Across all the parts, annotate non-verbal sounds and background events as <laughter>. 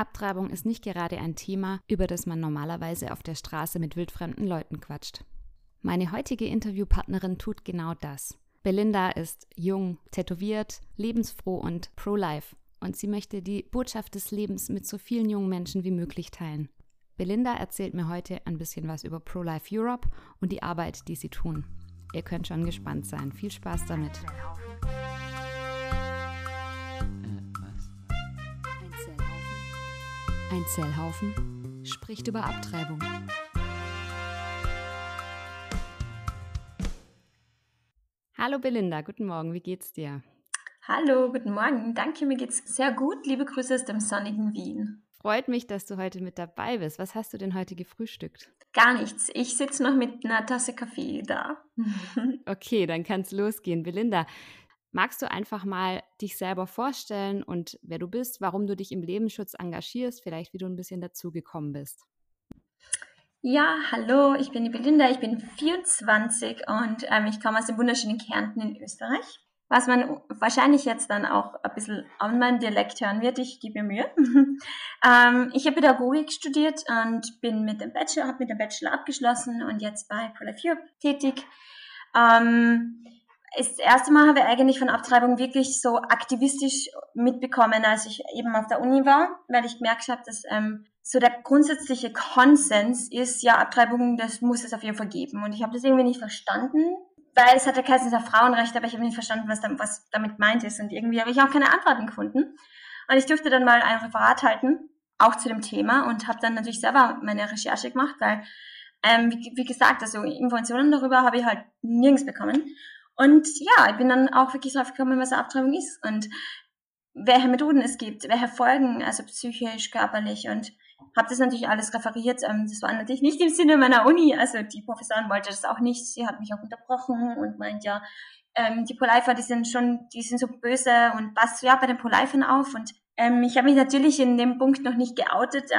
Abtreibung ist nicht gerade ein Thema, über das man normalerweise auf der Straße mit wildfremden Leuten quatscht. Meine heutige Interviewpartnerin tut genau das. Belinda ist jung, tätowiert, lebensfroh und pro-life und sie möchte die Botschaft des Lebens mit so vielen jungen Menschen wie möglich teilen. Belinda erzählt mir heute ein bisschen was über Pro-Life Europe und die Arbeit, die sie tun. Ihr könnt schon gespannt sein. Viel Spaß damit. Ein Zellhaufen spricht über Abtreibung. Hallo Belinda, guten Morgen, wie geht's dir? Hallo, guten Morgen. Danke, mir geht's sehr gut. Liebe Grüße aus dem sonnigen Wien. Freut mich, dass du heute mit dabei bist. Was hast du denn heute gefrühstückt? Gar nichts. Ich sitze noch mit einer Tasse Kaffee da. <laughs> okay, dann kann's losgehen. Belinda, magst du einfach mal dich selber vorstellen und wer du bist, warum du dich im Lebensschutz engagierst, vielleicht wie du ein bisschen dazugekommen bist? Ja, hallo, ich bin die Belinda, ich bin 24 und ähm, ich komme aus dem wunderschönen Kärnten in Österreich was man wahrscheinlich jetzt dann auch ein bisschen an meinem Dialekt hören wird. Ich gebe mir Mühe. <laughs> ähm, ich habe Pädagogik studiert und bin mit dem Bachelor, habe mit dem Bachelor abgeschlossen und jetzt bei 4 tätig. Ähm, das erste Mal habe ich eigentlich von Abtreibung wirklich so aktivistisch mitbekommen, als ich eben auf der Uni war, weil ich gemerkt habe, dass ähm, so der grundsätzliche Konsens ist, ja, Abtreibung, das muss es auf jeden Fall geben. Und ich habe das irgendwie nicht verstanden, weil es hat ja geheißen, es ist Frauenrecht, aber ich habe nicht verstanden, was, da, was damit meint ist. Und irgendwie habe ich auch keine Antworten gefunden. Und ich durfte dann mal ein Referat halten, auch zu dem Thema, und habe dann natürlich selber meine Recherche gemacht, weil, ähm, wie, wie gesagt, also Informationen darüber habe ich halt nirgends bekommen. Und ja, ich bin dann auch wirklich drauf gekommen, was Abtreibung ist und welche Methoden es gibt, welche Folgen, also psychisch, körperlich und habe das natürlich alles referiert. Ähm, das war natürlich nicht im Sinne meiner Uni. Also die Professorin wollte das auch nicht. Sie hat mich auch unterbrochen und meint ja, ähm, die Polifer, die sind schon, die sind so böse und passt ja bei den Polifern auf. Und ähm, ich habe mich natürlich in dem Punkt noch nicht geoutet.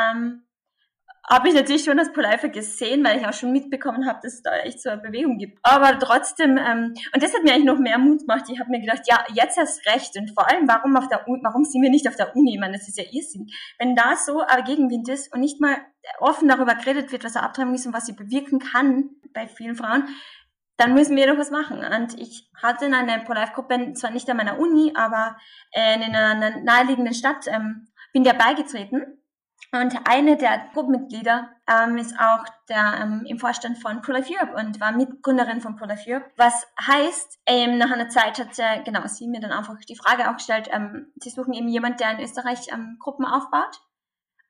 Habe ich natürlich schon als Polyfer gesehen, weil ich auch schon mitbekommen habe, dass es da echt so eine Bewegung gibt. Aber trotzdem, ähm, und das hat mir eigentlich noch mehr Mut gemacht. Ich habe mir gedacht, ja, jetzt hast recht. Und vor allem, warum auf der warum sind wir nicht auf der Uni? Ich meine, das ist ja Irrsinn. Wenn da so ein Gegenwind ist und nicht mal offen darüber geredet wird, was eine Abtreibung ist und was sie bewirken kann bei vielen Frauen, dann müssen wir doch was machen. Und ich hatte in einer Pro-Life-Gruppe, zwar nicht an meiner Uni, aber in einer naheliegenden Stadt, ähm, bin der beigetreten und eine der Gruppenmitglieder ähm, ist auch der, ähm, im Vorstand von Pro-Life Europe und war Mitgründerin von Pro-Life Europe. Was heißt, ähm, nach einer Zeit hat sie, genau, sie mir dann einfach die Frage auch gestellt, ähm, sie suchen eben jemand, der in Österreich ähm, Gruppen aufbaut.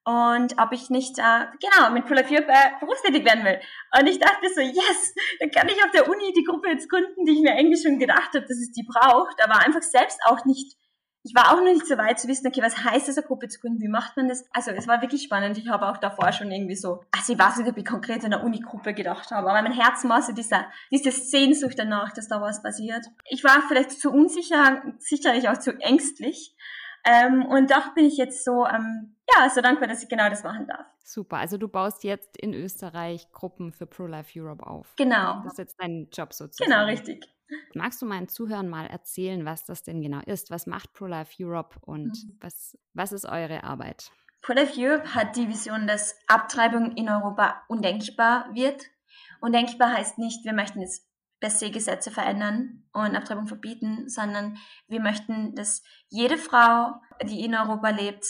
Und ob ich nicht, äh, genau, mit Pro-Life Europe äh, berufstätig werden will. Und ich dachte so, yes, dann kann ich auf der Uni die Gruppe jetzt gründen, die ich mir eigentlich schon gedacht habe, dass es die braucht, aber einfach selbst auch nicht ich war auch noch nicht so weit zu wissen, okay, was heißt es, eine Gruppe zu gründen, wie macht man das? Also es war wirklich spannend. Ich habe auch davor schon irgendwie so, also ich weiß nicht, ob ich konkret in einer Uni-Gruppe gedacht habe, aber mein Herz war so dieser, diese Sehnsucht danach, dass da was passiert. Ich war vielleicht zu unsicher, sicherlich auch zu ängstlich. Ähm, und doch bin ich jetzt so, ähm, ja, so dankbar, dass ich genau das machen darf. Super, also du baust jetzt in Österreich Gruppen für Pro-Life Europe auf. Genau. Das ist jetzt dein Job sozusagen. Genau, richtig. Magst du meinen Zuhörern mal erzählen, was das denn genau ist? Was macht ProLife Europe und mhm. was, was ist eure Arbeit? ProLife Europe hat die Vision, dass Abtreibung in Europa undenkbar wird. Undenkbar heißt nicht, wir möchten jetzt per se Gesetze verändern und Abtreibung verbieten, sondern wir möchten, dass jede Frau, die in Europa lebt,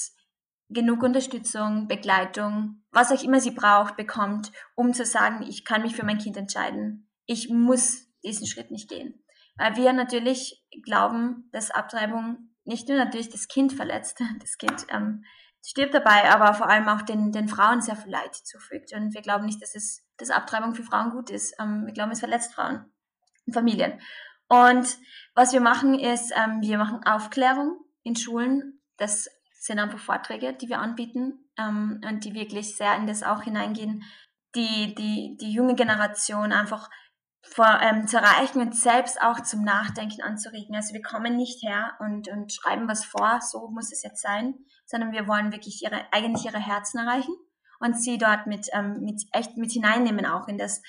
genug Unterstützung, Begleitung, was auch immer sie braucht, bekommt, um zu sagen, ich kann mich für mein Kind entscheiden. Ich muss diesen Schritt nicht gehen. Weil wir natürlich glauben, dass Abtreibung nicht nur natürlich das Kind verletzt, <laughs> das Kind ähm, stirbt dabei, aber vor allem auch den, den Frauen sehr viel Leid zufügt. Und wir glauben nicht, dass es dass Abtreibung für Frauen gut ist. Ähm, wir glauben, es verletzt Frauen und Familien. Und was wir machen ist, ähm, wir machen Aufklärung in Schulen. Das sind einfach Vorträge, die wir anbieten ähm, und die wirklich sehr in das auch hineingehen, die, die, die junge Generation einfach vor, ähm, zu erreichen und selbst auch zum Nachdenken anzuregen. Also wir kommen nicht her und, und schreiben was vor, so muss es jetzt sein, sondern wir wollen wirklich ihre, eigentlich ihre Herzen erreichen und sie dort mit, ähm, mit echt mit hineinnehmen auch in das,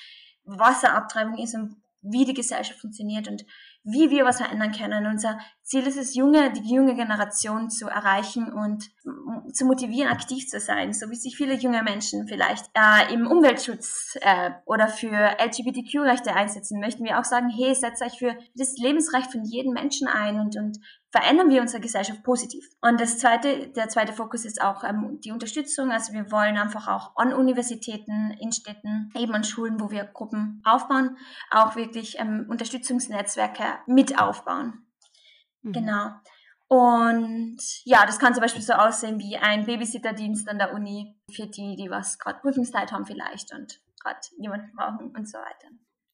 was eine Abtreibung ist und wie die Gesellschaft funktioniert und wie wir was verändern können. Unser Ziel ist es, junge, die junge Generation zu erreichen und zu motivieren, aktiv zu sein, so wie sich viele junge Menschen vielleicht äh, im Umweltschutz äh, oder für LGBTQ-Rechte einsetzen, möchten wir auch sagen, hey, setzt euch für das Lebensrecht von jedem Menschen ein und, und verändern wir unsere Gesellschaft positiv. Und das zweite, der zweite Fokus ist auch ähm, die Unterstützung. Also wir wollen einfach auch an Universitäten, in Städten, eben an Schulen, wo wir Gruppen aufbauen, auch wirklich ähm, Unterstützungsnetzwerke mit aufbauen. Mhm. Genau. Und ja, das kann zum Beispiel so aussehen wie ein Babysitterdienst an der Uni für die, die was gerade Prüfungszeit haben vielleicht und gerade jemanden brauchen und so weiter.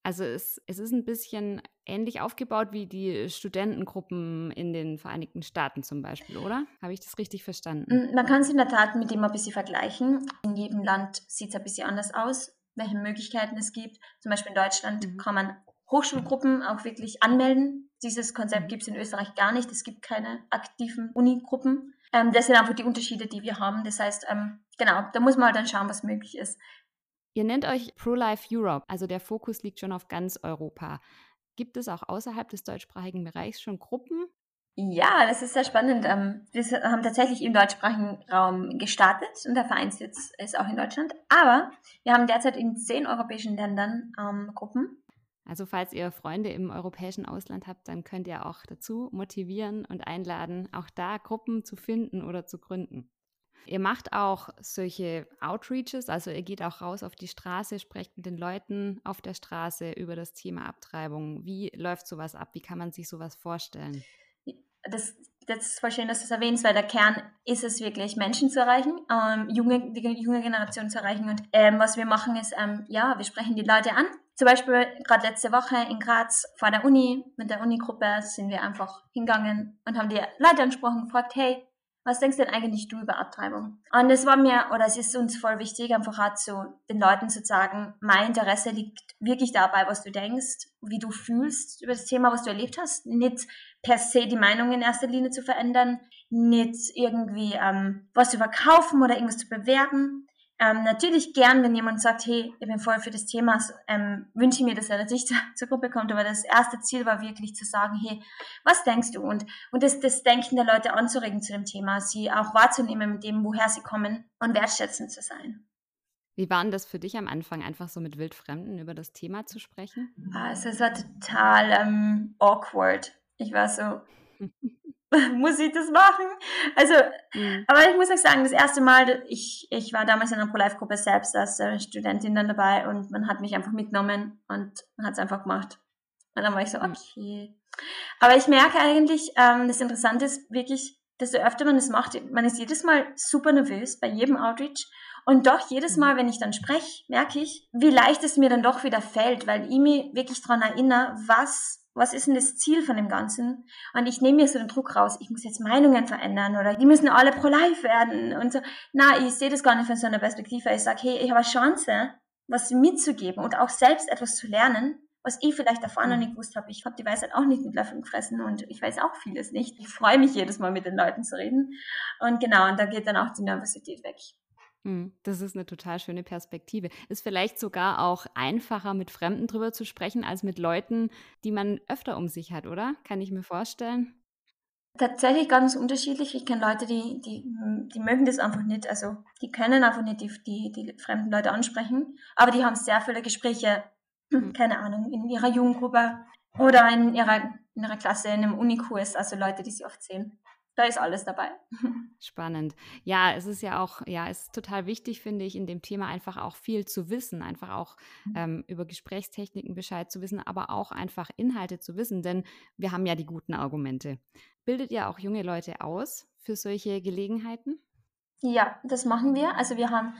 Also es, es ist ein bisschen ähnlich aufgebaut wie die Studentengruppen in den Vereinigten Staaten zum Beispiel, oder? Habe ich das richtig verstanden? Mm, man kann es in der Tat mit dem ein bisschen vergleichen. In jedem Land sieht es ein bisschen anders aus, welche Möglichkeiten es gibt. Zum Beispiel in Deutschland mhm. kann man Hochschulgruppen auch wirklich anmelden. Dieses Konzept mhm. gibt es in Österreich gar nicht. Es gibt keine aktiven Unigruppen. Ähm, das sind einfach die Unterschiede, die wir haben. Das heißt, ähm, genau, da muss man halt dann schauen, was möglich ist. Ihr nennt euch Pro-Life Europe, also der Fokus liegt schon auf ganz Europa. Gibt es auch außerhalb des deutschsprachigen Bereichs schon Gruppen? Ja, das ist sehr spannend. Ähm, wir haben tatsächlich im deutschsprachigen Raum gestartet und der Vereinssitz ist auch in Deutschland. Aber wir haben derzeit in zehn europäischen Ländern ähm, Gruppen also falls ihr Freunde im europäischen Ausland habt, dann könnt ihr auch dazu motivieren und einladen, auch da Gruppen zu finden oder zu gründen. Ihr macht auch solche Outreaches, also ihr geht auch raus auf die Straße, sprecht mit den Leuten auf der Straße über das Thema Abtreibung. Wie läuft sowas ab? Wie kann man sich sowas vorstellen? Das, das ist voll schön, dass du es erwähnst, weil der Kern ist es wirklich, Menschen zu erreichen, ähm, junge, die junge Generation zu erreichen. Und ähm, was wir machen ist, ähm, ja, wir sprechen die Leute an, zum Beispiel gerade letzte Woche in Graz vor der Uni, mit der Unigruppe sind wir einfach hingegangen und haben die Leute angesprochen, gefragt, hey, was denkst denn eigentlich du über Abtreibung? Und es war mir, oder es ist uns voll wichtig, einfach auch zu den Leuten zu sagen, mein Interesse liegt wirklich dabei, was du denkst, wie du fühlst über das Thema, was du erlebt hast. Nicht per se die Meinung in erster Linie zu verändern, nicht irgendwie ähm, was zu verkaufen oder irgendwas zu bewerben, ähm, natürlich gern, wenn jemand sagt, hey, ich bin voll für das Thema, ähm, wünsche ich mir, dass er natürlich <laughs> zur Gruppe kommt. Aber das erste Ziel war wirklich zu sagen, hey, was denkst du? Und, und das, das Denken der Leute anzuregen zu dem Thema, sie auch wahrzunehmen mit dem, woher sie kommen und wertschätzend zu sein. Wie war denn das für dich am Anfang, einfach so mit Wildfremden über das Thema zu sprechen? Also es war total ähm, awkward. Ich war so, <laughs> <laughs> muss ich das machen? Also, mhm. aber ich muss euch sagen, das erste Mal, ich, ich war damals in einer Pro-Life-Gruppe selbst als äh, Studentin dann dabei und man hat mich einfach mitgenommen und man hat es einfach gemacht. Und dann war ich so, mhm. okay. Aber ich merke eigentlich, ähm, das Interessante ist wirklich, desto öfter man es macht, man ist jedes Mal super nervös bei jedem Outreach. Und doch jedes mhm. Mal, wenn ich dann spreche, merke ich, wie leicht es mir dann doch wieder fällt, weil ich mich wirklich daran erinnere, was was ist denn das Ziel von dem Ganzen? Und ich nehme mir so den Druck raus, ich muss jetzt Meinungen verändern oder die müssen alle pro-life werden und so. Na, ich sehe das gar nicht von so einer Perspektive. Ich sage, hey, ich habe eine Chance, was mitzugeben und auch selbst etwas zu lernen, was ich vielleicht davor noch mhm. nicht gewusst habe. Ich habe die Weisheit auch nicht mit Löffeln gefressen und ich weiß auch vieles nicht. Ich freue mich jedes Mal mit den Leuten zu reden. Und genau, und da geht dann auch die Nervosität weg. Hm, das ist eine total schöne Perspektive. Ist vielleicht sogar auch einfacher, mit Fremden drüber zu sprechen, als mit Leuten, die man öfter um sich hat, oder? Kann ich mir vorstellen? Tatsächlich ganz unterschiedlich. Ich kenne Leute, die, die, die mögen das einfach nicht. Also die können einfach nicht die, die, die fremden Leute ansprechen. Aber die haben sehr viele Gespräche, hm. keine Ahnung, in ihrer Jugendgruppe oder in ihrer, in ihrer Klasse, in einem Unikurs, also Leute, die sie oft sehen da ist alles dabei. <laughs> Spannend. Ja, es ist ja auch, ja, es ist total wichtig, finde ich, in dem Thema einfach auch viel zu wissen, einfach auch mhm. ähm, über Gesprächstechniken Bescheid zu wissen, aber auch einfach Inhalte zu wissen, denn wir haben ja die guten Argumente. Bildet ihr auch junge Leute aus für solche Gelegenheiten? Ja, das machen wir. Also wir haben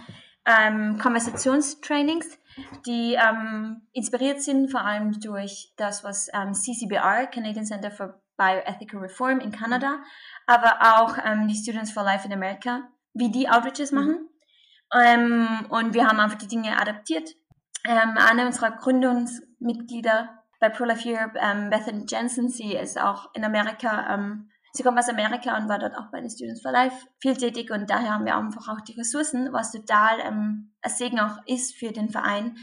ähm, Konversationstrainings, die ähm, inspiriert sind vor allem durch das, was ähm, CCBR, Canadian Center for Bioethical Reform in Kanada, aber auch ähm, die Students for Life in America, wie die Outreaches mhm. machen. Ähm, und wir haben einfach die Dinge adaptiert. Ähm, eine unserer Gründungsmitglieder bei ProLife Europe, ähm, Bethany Jensen, sie ist auch in Amerika, ähm, sie kommt aus Amerika und war dort auch bei den Students for Life viel tätig und daher haben wir einfach auch die Ressourcen, was total ähm, ein Segen auch ist für den Verein,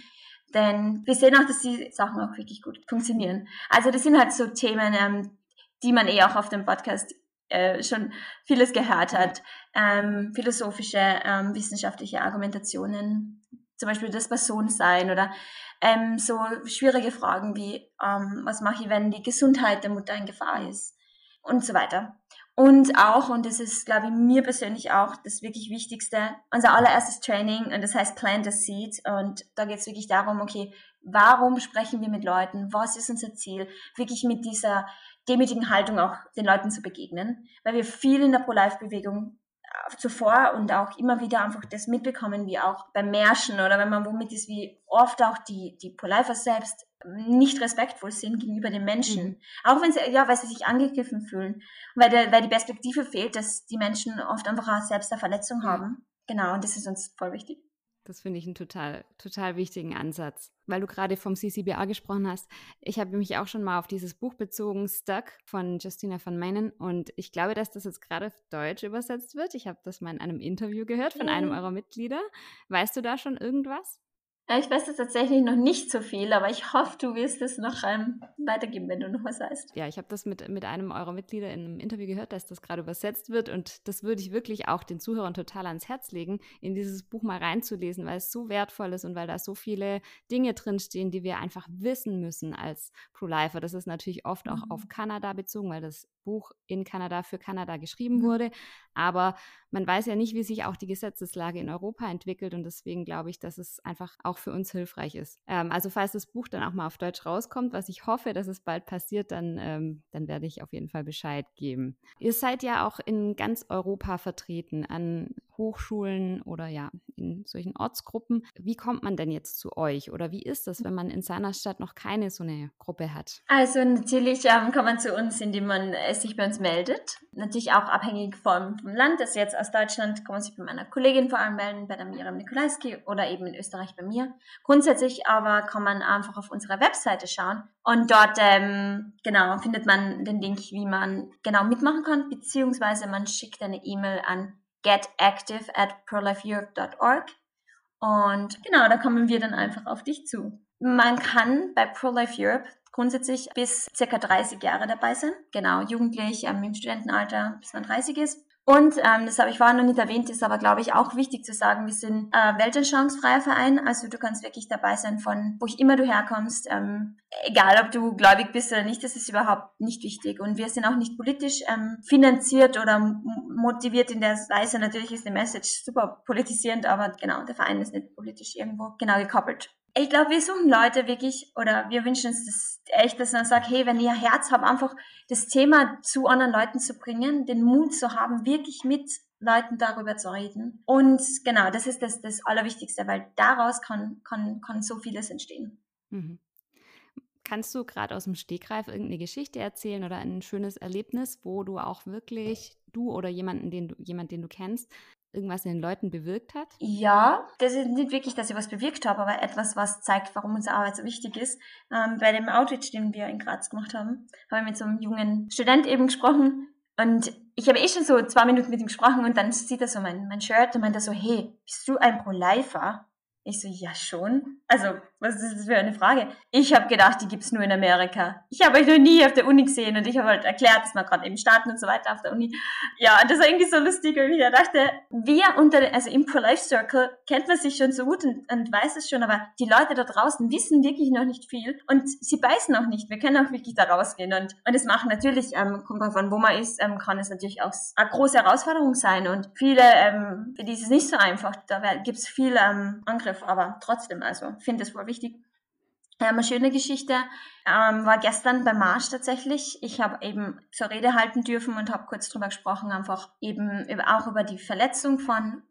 denn wir sehen auch, dass die Sachen auch wirklich gut funktionieren. Also das sind halt so Themen, ähm, die man eh auch auf dem Podcast äh, schon vieles gehört hat. Ähm, philosophische, ähm, wissenschaftliche Argumentationen, zum Beispiel das Personensein oder ähm, so schwierige Fragen wie, ähm, was mache ich, wenn die Gesundheit der Mutter in Gefahr ist und so weiter. Und auch, und das ist, glaube ich, mir persönlich auch das wirklich Wichtigste, unser allererstes Training, und das heißt Plant a Seed. Und da geht es wirklich darum, okay, warum sprechen wir mit Leuten? Was ist unser Ziel? Wirklich mit dieser demütigen Haltung auch den Leuten zu begegnen, weil wir viel in der Pro-Life-Bewegung äh, zuvor und auch immer wieder einfach das mitbekommen, wie auch beim Märschen oder wenn man womit ist, wie oft auch die, die Pro-Lifer selbst nicht respektvoll sind gegenüber den Menschen. Mhm. Auch wenn sie, ja, weil sie sich angegriffen fühlen. Weil, der, weil die Perspektive fehlt, dass die Menschen oft einfach auch selbst eine Verletzung haben. Genau, und das ist uns voll wichtig. Das finde ich einen total, total wichtigen Ansatz. Weil du gerade vom CCBA gesprochen hast. Ich habe mich auch schon mal auf dieses Buch bezogen, Stuck von Justina von Meinen. Und ich glaube, dass das jetzt gerade auf Deutsch übersetzt wird. Ich habe das mal in einem Interview gehört von einem eurer Mitglieder. Weißt du da schon irgendwas? Ich weiß jetzt tatsächlich noch nicht so viel, aber ich hoffe, du wirst es noch ähm, weitergeben, wenn du noch was weißt. Ja, ich habe das mit, mit einem eurer Mitglieder in einem Interview gehört, dass das gerade übersetzt wird und das würde ich wirklich auch den Zuhörern total ans Herz legen, in dieses Buch mal reinzulesen, weil es so wertvoll ist und weil da so viele Dinge drinstehen, die wir einfach wissen müssen als Pro-Lifer. Das ist natürlich oft auch mhm. auf Kanada bezogen, weil das Buch in Kanada für Kanada geschrieben wurde. Aber man weiß ja nicht, wie sich auch die Gesetzeslage in Europa entwickelt und deswegen glaube ich, dass es einfach auch für uns hilfreich ist. Ähm, also falls das Buch dann auch mal auf Deutsch rauskommt, was ich hoffe, dass es bald passiert, dann, ähm, dann werde ich auf jeden Fall Bescheid geben. Ihr seid ja auch in ganz Europa vertreten, an Hochschulen oder ja, in solchen Ortsgruppen. Wie kommt man denn jetzt zu euch oder wie ist das, wenn man in seiner Stadt noch keine so eine Gruppe hat? Also natürlich ähm, kommt man zu uns, indem man äh, sich bei uns meldet. Natürlich auch abhängig vom, vom Land. Also jetzt aus Deutschland kann man sich bei meiner Kollegin vor allem melden, bei der Miriam Nikolaiski oder eben in Österreich bei mir. Grundsätzlich aber kann man einfach auf unserer Webseite schauen und dort ähm, genau findet man den Link, wie man genau mitmachen kann, beziehungsweise man schickt eine E-Mail an getactive at prolifeeurope.org. Und genau, da kommen wir dann einfach auf dich zu. Man kann bei ProLife Europe grundsätzlich bis circa 30 Jahre dabei sein. Genau, jugendlich ähm, im Studentenalter, bis man 30 ist. Und ähm, das habe ich vorhin noch nicht erwähnt, ist aber, glaube ich, auch wichtig zu sagen, wir sind äh, weltanschauungsfreier Verein. Also du kannst wirklich dabei sein von wo ich immer du herkommst. Ähm, egal, ob du gläubig bist oder nicht, das ist überhaupt nicht wichtig. Und wir sind auch nicht politisch ähm, finanziert oder motiviert in der Weise. Natürlich ist die Message super politisierend, aber genau, der Verein ist nicht politisch irgendwo genau gekoppelt ich glaube, wir suchen Leute wirklich, oder wir wünschen uns das echt, dass man sagt, hey, wenn ihr Herz habt, einfach das Thema zu anderen Leuten zu bringen, den Mut zu haben, wirklich mit Leuten darüber zu reden. Und genau, das ist das, das Allerwichtigste, weil daraus kann, kann, kann so vieles entstehen. Mhm. Kannst du gerade aus dem Stegreif irgendeine Geschichte erzählen oder ein schönes Erlebnis, wo du auch wirklich du oder jemanden, den du, jemand, den du kennst, irgendwas in den Leuten bewirkt hat? Ja, das ist nicht wirklich, dass ich was bewirkt habe, aber etwas, was zeigt, warum unsere Arbeit so wichtig ist. Ähm, bei dem Outreach, den wir in Graz gemacht haben, habe ich mit so einem jungen Student eben gesprochen und ich habe eh schon so zwei Minuten mit ihm gesprochen und dann sieht er so mein, mein Shirt und meint er so, hey, bist du ein Pro-Lifer? Ich so, ja schon. Also, was ist das für eine Frage? Ich habe gedacht, die gibt's nur in Amerika. Ich habe euch noch nie auf der Uni gesehen und ich habe halt erklärt, dass wir gerade eben starten und so weiter auf der Uni. Ja, und das war irgendwie so lustig, weil ich dachte, wir unter, also im Pro-Life Circle kennt man sich schon so gut und, und weiß es schon, aber die Leute da draußen wissen wirklich noch nicht viel und sie beißen auch nicht. Wir können auch wirklich da rausgehen und, und das machen natürlich, ähm, kommt drauf an, wo man ist, ähm, kann es natürlich auch eine große Herausforderung sein und viele, ähm, für die ist es nicht so einfach. Da gibt's viel ähm, Angriff, aber trotzdem, also finde es wohl wichtig. Ähm, eine schöne Geschichte ähm, war gestern beim Marsch tatsächlich. Ich habe eben zur Rede halten dürfen und habe kurz drüber gesprochen, einfach eben auch über die Verletzung von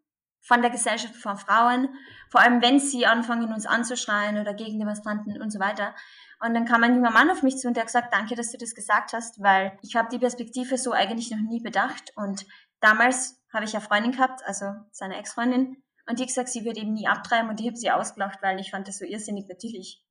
von der Gesellschaft von Frauen, vor allem wenn sie anfangen, uns anzuschreien oder gegen Demonstranten und so weiter. Und dann kam ein junger Mann auf mich zu und der hat gesagt, danke, dass du das gesagt hast, weil ich habe die Perspektive so eigentlich noch nie bedacht. Und damals habe ich eine Freundin gehabt, also seine Ex-Freundin, und die hat gesagt, sie wird eben nie abtreiben und ich habe sie ausgelacht, weil ich fand das so irrsinnig natürlich.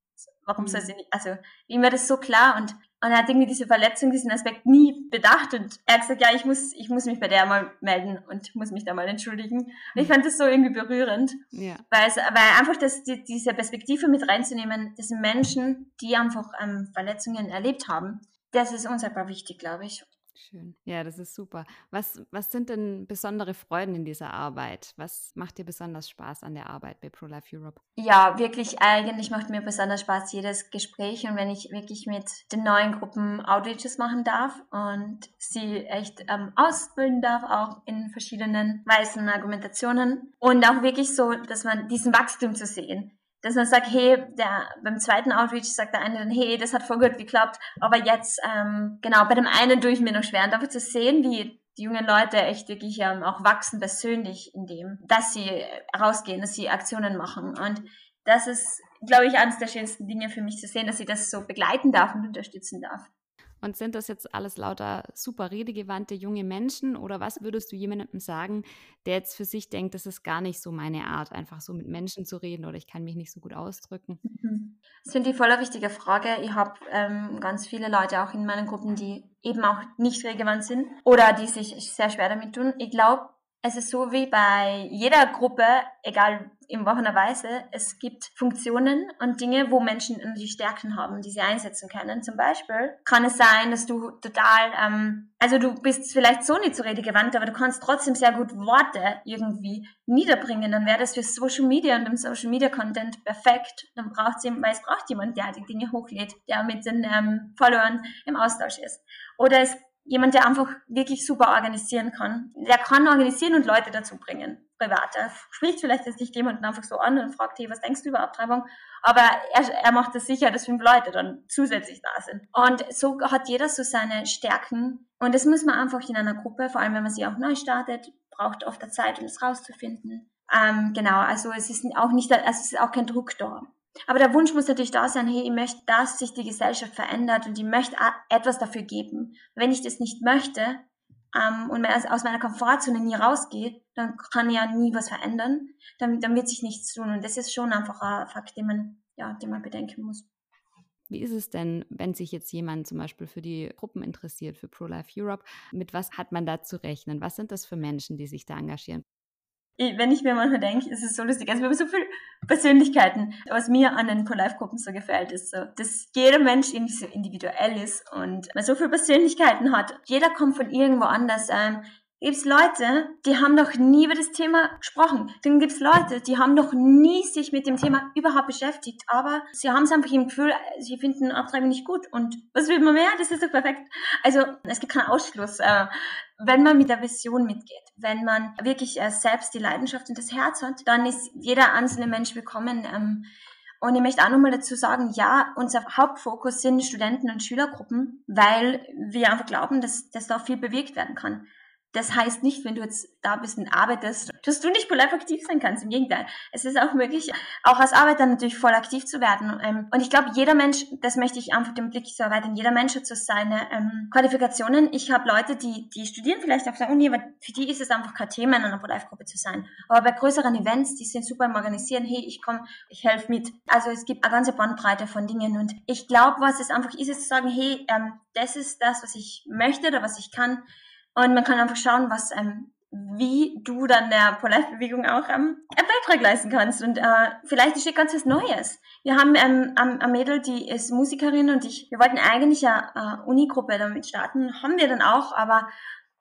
Warum mhm. soll sie nicht? Also ihm war das so klar und, und er hat irgendwie diese Verletzung, diesen Aspekt nie bedacht und er hat gesagt, ja, ich muss, ich muss mich bei der mal melden und muss mich da mal entschuldigen. Und ich mhm. fand das so irgendwie berührend, ja. weil, es, weil einfach das, die, diese Perspektive mit reinzunehmen, das sind Menschen, die einfach ähm, Verletzungen erlebt haben, das ist uns einfach wichtig, glaube ich. Schön. Ja, das ist super. Was, was sind denn besondere Freuden in dieser Arbeit? Was macht dir besonders Spaß an der Arbeit bei ProLife Europe? Ja, wirklich, eigentlich macht mir besonders Spaß jedes Gespräch und wenn ich wirklich mit den neuen Gruppen Outreaches machen darf und sie echt ähm, ausbilden darf, auch in verschiedenen Weisen Argumentationen und auch wirklich so, dass man diesen Wachstum zu sehen dass man sagt, hey, der, beim zweiten Outreach sagt der eine dann, hey, das hat voll gut geklappt, aber jetzt, ähm, genau, bei dem einen tue ich mir noch schwer. Und dafür zu sehen, wie die jungen Leute echt wirklich ähm, auch wachsen persönlich in dem, dass sie rausgehen, dass sie Aktionen machen. Und das ist, glaube ich, eines der schönsten Dinge für mich zu sehen, dass ich das so begleiten darf und unterstützen darf. Und sind das jetzt alles lauter super redegewandte junge Menschen oder was würdest du jemandem sagen, der jetzt für sich denkt, das ist gar nicht so meine Art, einfach so mit Menschen zu reden oder ich kann mich nicht so gut ausdrücken? Mhm. Das finde ich voll eine wichtige Frage. Ich habe ähm, ganz viele Leute auch in meinen Gruppen, die eben auch nicht redegewandt sind oder die sich sehr schwer damit tun. Ich glaube, es ist so wie bei jeder Gruppe, egal in welcher Weise, es gibt Funktionen und Dinge, wo Menschen die Stärken haben, die sie einsetzen können. Zum Beispiel kann es sein, dass du total, ähm, also du bist vielleicht so nicht so redegewandt, aber du kannst trotzdem sehr gut Worte irgendwie niederbringen. Dann wäre das für Social Media und im Social Media Content perfekt. Dann braucht es weil es braucht jemand, der die Dinge hochlädt, der mit den ähm, Followern im Austausch ist. Oder es jemand, der einfach wirklich super organisieren kann. Der kann organisieren und Leute dazu bringen, privat. Er spricht vielleicht jetzt nicht jemanden einfach so an und fragt, hey, was denkst du über Abtreibung? Aber er, er macht es sicher, dass fünf Leute dann zusätzlich da sind. Und so hat jeder so seine Stärken. Und das muss man einfach in einer Gruppe, vor allem wenn man sie auch neu startet, braucht oft der Zeit, um es rauszufinden. Ähm, genau, also es ist auch nicht, also es ist auch kein Druck da. Aber der Wunsch muss natürlich da sein, hey, ich möchte, dass sich die Gesellschaft verändert und ich möchte etwas dafür geben. Wenn ich das nicht möchte ähm, und aus meiner Komfortzone nie rausgehe, dann kann ich ja nie was verändern. Dann, dann wird sich nichts tun. Und das ist schon einfach ein Fakt, den man, ja, den man bedenken muss. Wie ist es denn, wenn sich jetzt jemand zum Beispiel für die Gruppen interessiert, für Pro-Life Europe? Mit was hat man da zu rechnen? Was sind das für Menschen, die sich da engagieren? Wenn ich mir manchmal denke, es ist so lustig. Also wir haben so viele Persönlichkeiten. Was mir an den Pro-Life-Gruppen so gefällt, ist so, dass jeder Mensch irgendwie so individuell ist und man so viele Persönlichkeiten hat. Jeder kommt von irgendwo anders. Ähm, gibt's Leute, die haben noch nie über das Thema gesprochen. Dann gibt's Leute, die haben noch nie sich mit dem Thema überhaupt beschäftigt, aber sie haben es einfach im Gefühl, sie finden Abtreibung nicht gut. Und was will man mehr? Das ist doch perfekt. Also es gibt keinen Ausschluss. Äh, wenn man mit der Vision mitgeht, wenn man wirklich äh, selbst die Leidenschaft und das Herz hat, dann ist jeder einzelne Mensch willkommen. Ähm, und ich möchte auch nochmal dazu sagen, ja, unser Hauptfokus sind Studenten- und Schülergruppen, weil wir einfach glauben, dass, dass da viel bewegt werden kann. Das heißt nicht, wenn du jetzt da bist und arbeitest, dass du nicht voll aktiv sein kannst. Im Gegenteil. Es ist auch möglich, auch als Arbeiter natürlich voll aktiv zu werden. Ähm, und ich glaube, jeder Mensch, das möchte ich einfach den Blick so erweitern, jeder Mensch hat so seine ähm, Qualifikationen. Ich habe Leute, die, die studieren vielleicht auf der Uni, aber für die ist es einfach kein Thema, in einer Pro-Life-Gruppe zu sein. Aber bei größeren Events, die sind super im Organisieren, hey, ich komme, ich helfe mit. Also es gibt eine ganze Bandbreite von Dingen. Und ich glaube, was es einfach ist, ist zu sagen, hey, ähm, das ist das, was ich möchte oder was ich kann und man kann einfach schauen, was, ähm, wie du dann der Pro-Life-Bewegung auch ähm, einen Beitrag leisten kannst. Und äh, vielleicht steht ganz was Neues. Wir haben ähm, ein Mädel, die ist Musikerin und ich, wir wollten eigentlich eine äh, Unigruppe damit starten, haben wir dann auch, aber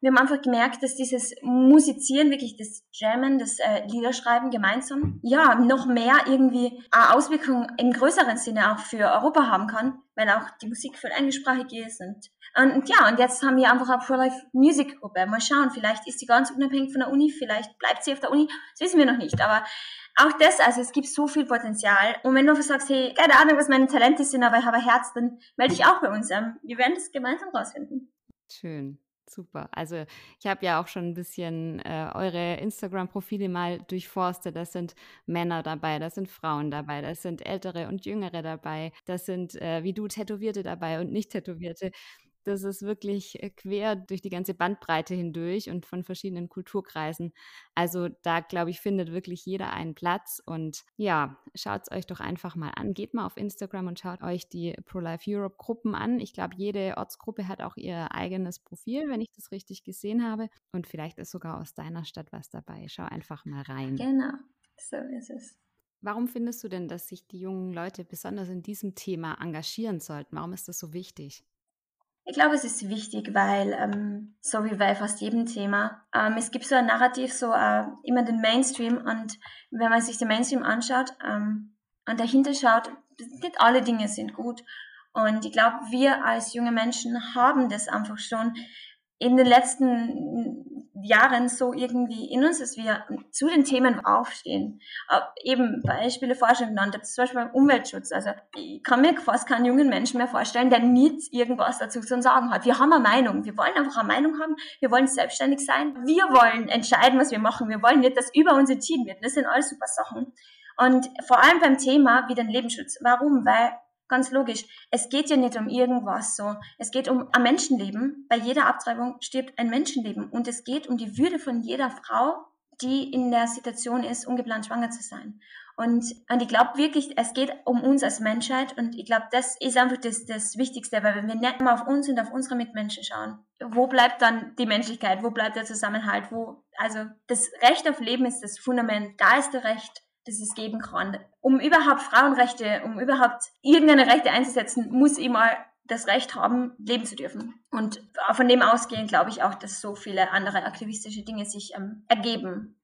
wir haben einfach gemerkt, dass dieses Musizieren, wirklich das Jammen, das äh, Liederschreiben gemeinsam, ja, noch mehr irgendwie eine Auswirkung im größeren Sinne auch für Europa haben kann, weil auch die Musik voll englischsprachig ist und und ja, und jetzt haben wir einfach eine Pro-Life Music Gruppe. Mal schauen, vielleicht ist sie ganz unabhängig von der Uni, vielleicht bleibt sie auf der Uni, das wissen wir noch nicht. Aber auch das, also es gibt so viel Potenzial. Und wenn du sagst, hey, keine Ahnung, was meine Talente sind, aber ich habe ein Herz, dann melde dich auch bei uns. Wir werden das gemeinsam rausfinden. Schön. Super. Also ich habe ja auch schon ein bisschen äh, eure Instagram-Profile mal durchforstet. Da sind Männer dabei, da sind Frauen dabei, da sind ältere und jüngere dabei, da sind äh, wie du Tätowierte dabei und nicht Tätowierte. Das ist wirklich äh, quer durch die ganze Bandbreite hindurch und von verschiedenen Kulturkreisen. Also da, glaube ich, findet wirklich jeder einen Platz. Und ja, schaut es euch doch einfach mal an. Geht mal auf Instagram und schaut euch die Pro-Life Europe Gruppen an. Ich glaube, jede Ortsgruppe hat auch ihr eigenes Profil, wenn ich das richtig gesehen habe. Und vielleicht ist sogar aus deiner Stadt was dabei. Schau einfach mal rein. Genau, so ist es. Warum findest du denn, dass sich die jungen Leute besonders in diesem Thema engagieren sollten? Warum ist das so wichtig? Ich glaube, es ist wichtig, weil, ähm, so wie bei fast jedem Thema, ähm, es gibt so ein Narrativ, so äh, immer den Mainstream und wenn man sich den Mainstream anschaut ähm, und dahinter schaut, nicht alle Dinge sind gut. Und ich glaube, wir als junge Menschen haben das einfach schon in den letzten Jahren so irgendwie in uns, dass wir zu den Themen aufstehen. Eben Beispiele vorher genannt, zum Beispiel Umweltschutz. Also ich kann mir fast keinen jungen Menschen mehr vorstellen, der nicht irgendwas dazu zu sagen hat. Wir haben eine Meinung. Wir wollen einfach eine Meinung haben. Wir wollen selbstständig sein. Wir wollen entscheiden, was wir machen. Wir wollen nicht, dass über uns entschieden wird. Das sind alles super Sachen. Und vor allem beim Thema wie den Lebensschutz. Warum? Weil Ganz logisch. Es geht ja nicht um irgendwas so. Es geht um ein Menschenleben. Bei jeder Abtreibung stirbt ein Menschenleben. Und es geht um die Würde von jeder Frau, die in der Situation ist, ungeplant schwanger zu sein. Und, und ich glaube wirklich, es geht um uns als Menschheit und ich glaube, das ist einfach das, das Wichtigste, weil wenn wir nicht immer auf uns und auf unsere Mitmenschen schauen, wo bleibt dann die Menschlichkeit, wo bleibt der Zusammenhalt, wo, also das Recht auf Leben ist das fundamentalste Recht, das es geben kann. Um überhaupt Frauenrechte, um überhaupt irgendeine Rechte einzusetzen, muss ich mal das Recht haben, leben zu dürfen. Und von dem ausgehend glaube ich auch, dass so viele andere aktivistische Dinge sich ähm, ergeben.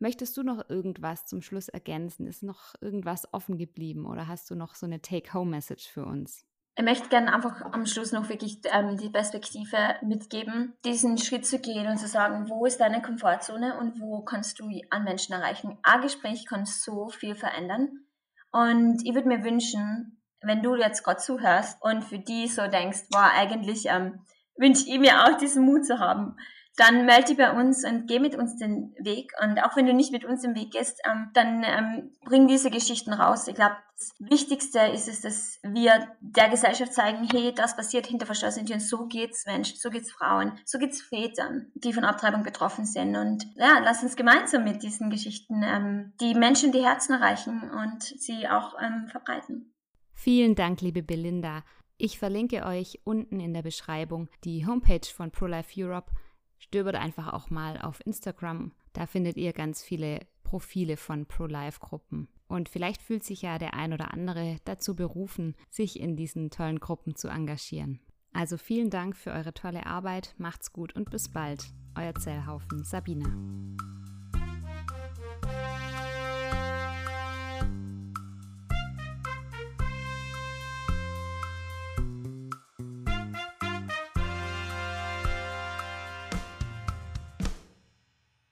Möchtest du noch irgendwas zum Schluss ergänzen? Ist noch irgendwas offen geblieben oder hast du noch so eine Take-Home-Message für uns? Ich möchte gerne einfach am Schluss noch wirklich ähm, die Perspektive mitgeben, diesen Schritt zu gehen und zu sagen, wo ist deine Komfortzone und wo kannst du an Menschen erreichen. Ein Gespräch kann so viel verändern. Und ich würde mir wünschen, wenn du jetzt gerade zuhörst und für die so denkst, war eigentlich ähm, wünsche ich mir auch diesen Mut zu haben, dann melde dich bei uns und geh mit uns den Weg. Und auch wenn du nicht mit uns den Weg gehst, ähm, dann ähm, bring diese Geschichten raus. Ich glaube, das Wichtigste ist es, dass wir der Gesellschaft zeigen, hey, das passiert hinter verschlossenen Türen. So geht's Menschen, so geht's Frauen, so geht's Vätern, die von Abtreibung betroffen sind. Und ja, lass uns gemeinsam mit diesen Geschichten ähm, die Menschen die Herzen erreichen und sie auch ähm, verbreiten. Vielen Dank, liebe Belinda. Ich verlinke euch unten in der Beschreibung die Homepage von ProLife Europe stöbert einfach auch mal auf Instagram. Da findet ihr ganz viele Profile von Pro-Life-Gruppen. Und vielleicht fühlt sich ja der ein oder andere dazu berufen, sich in diesen tollen Gruppen zu engagieren. Also vielen Dank für eure tolle Arbeit, macht's gut und bis bald. Euer Zellhaufen Sabine.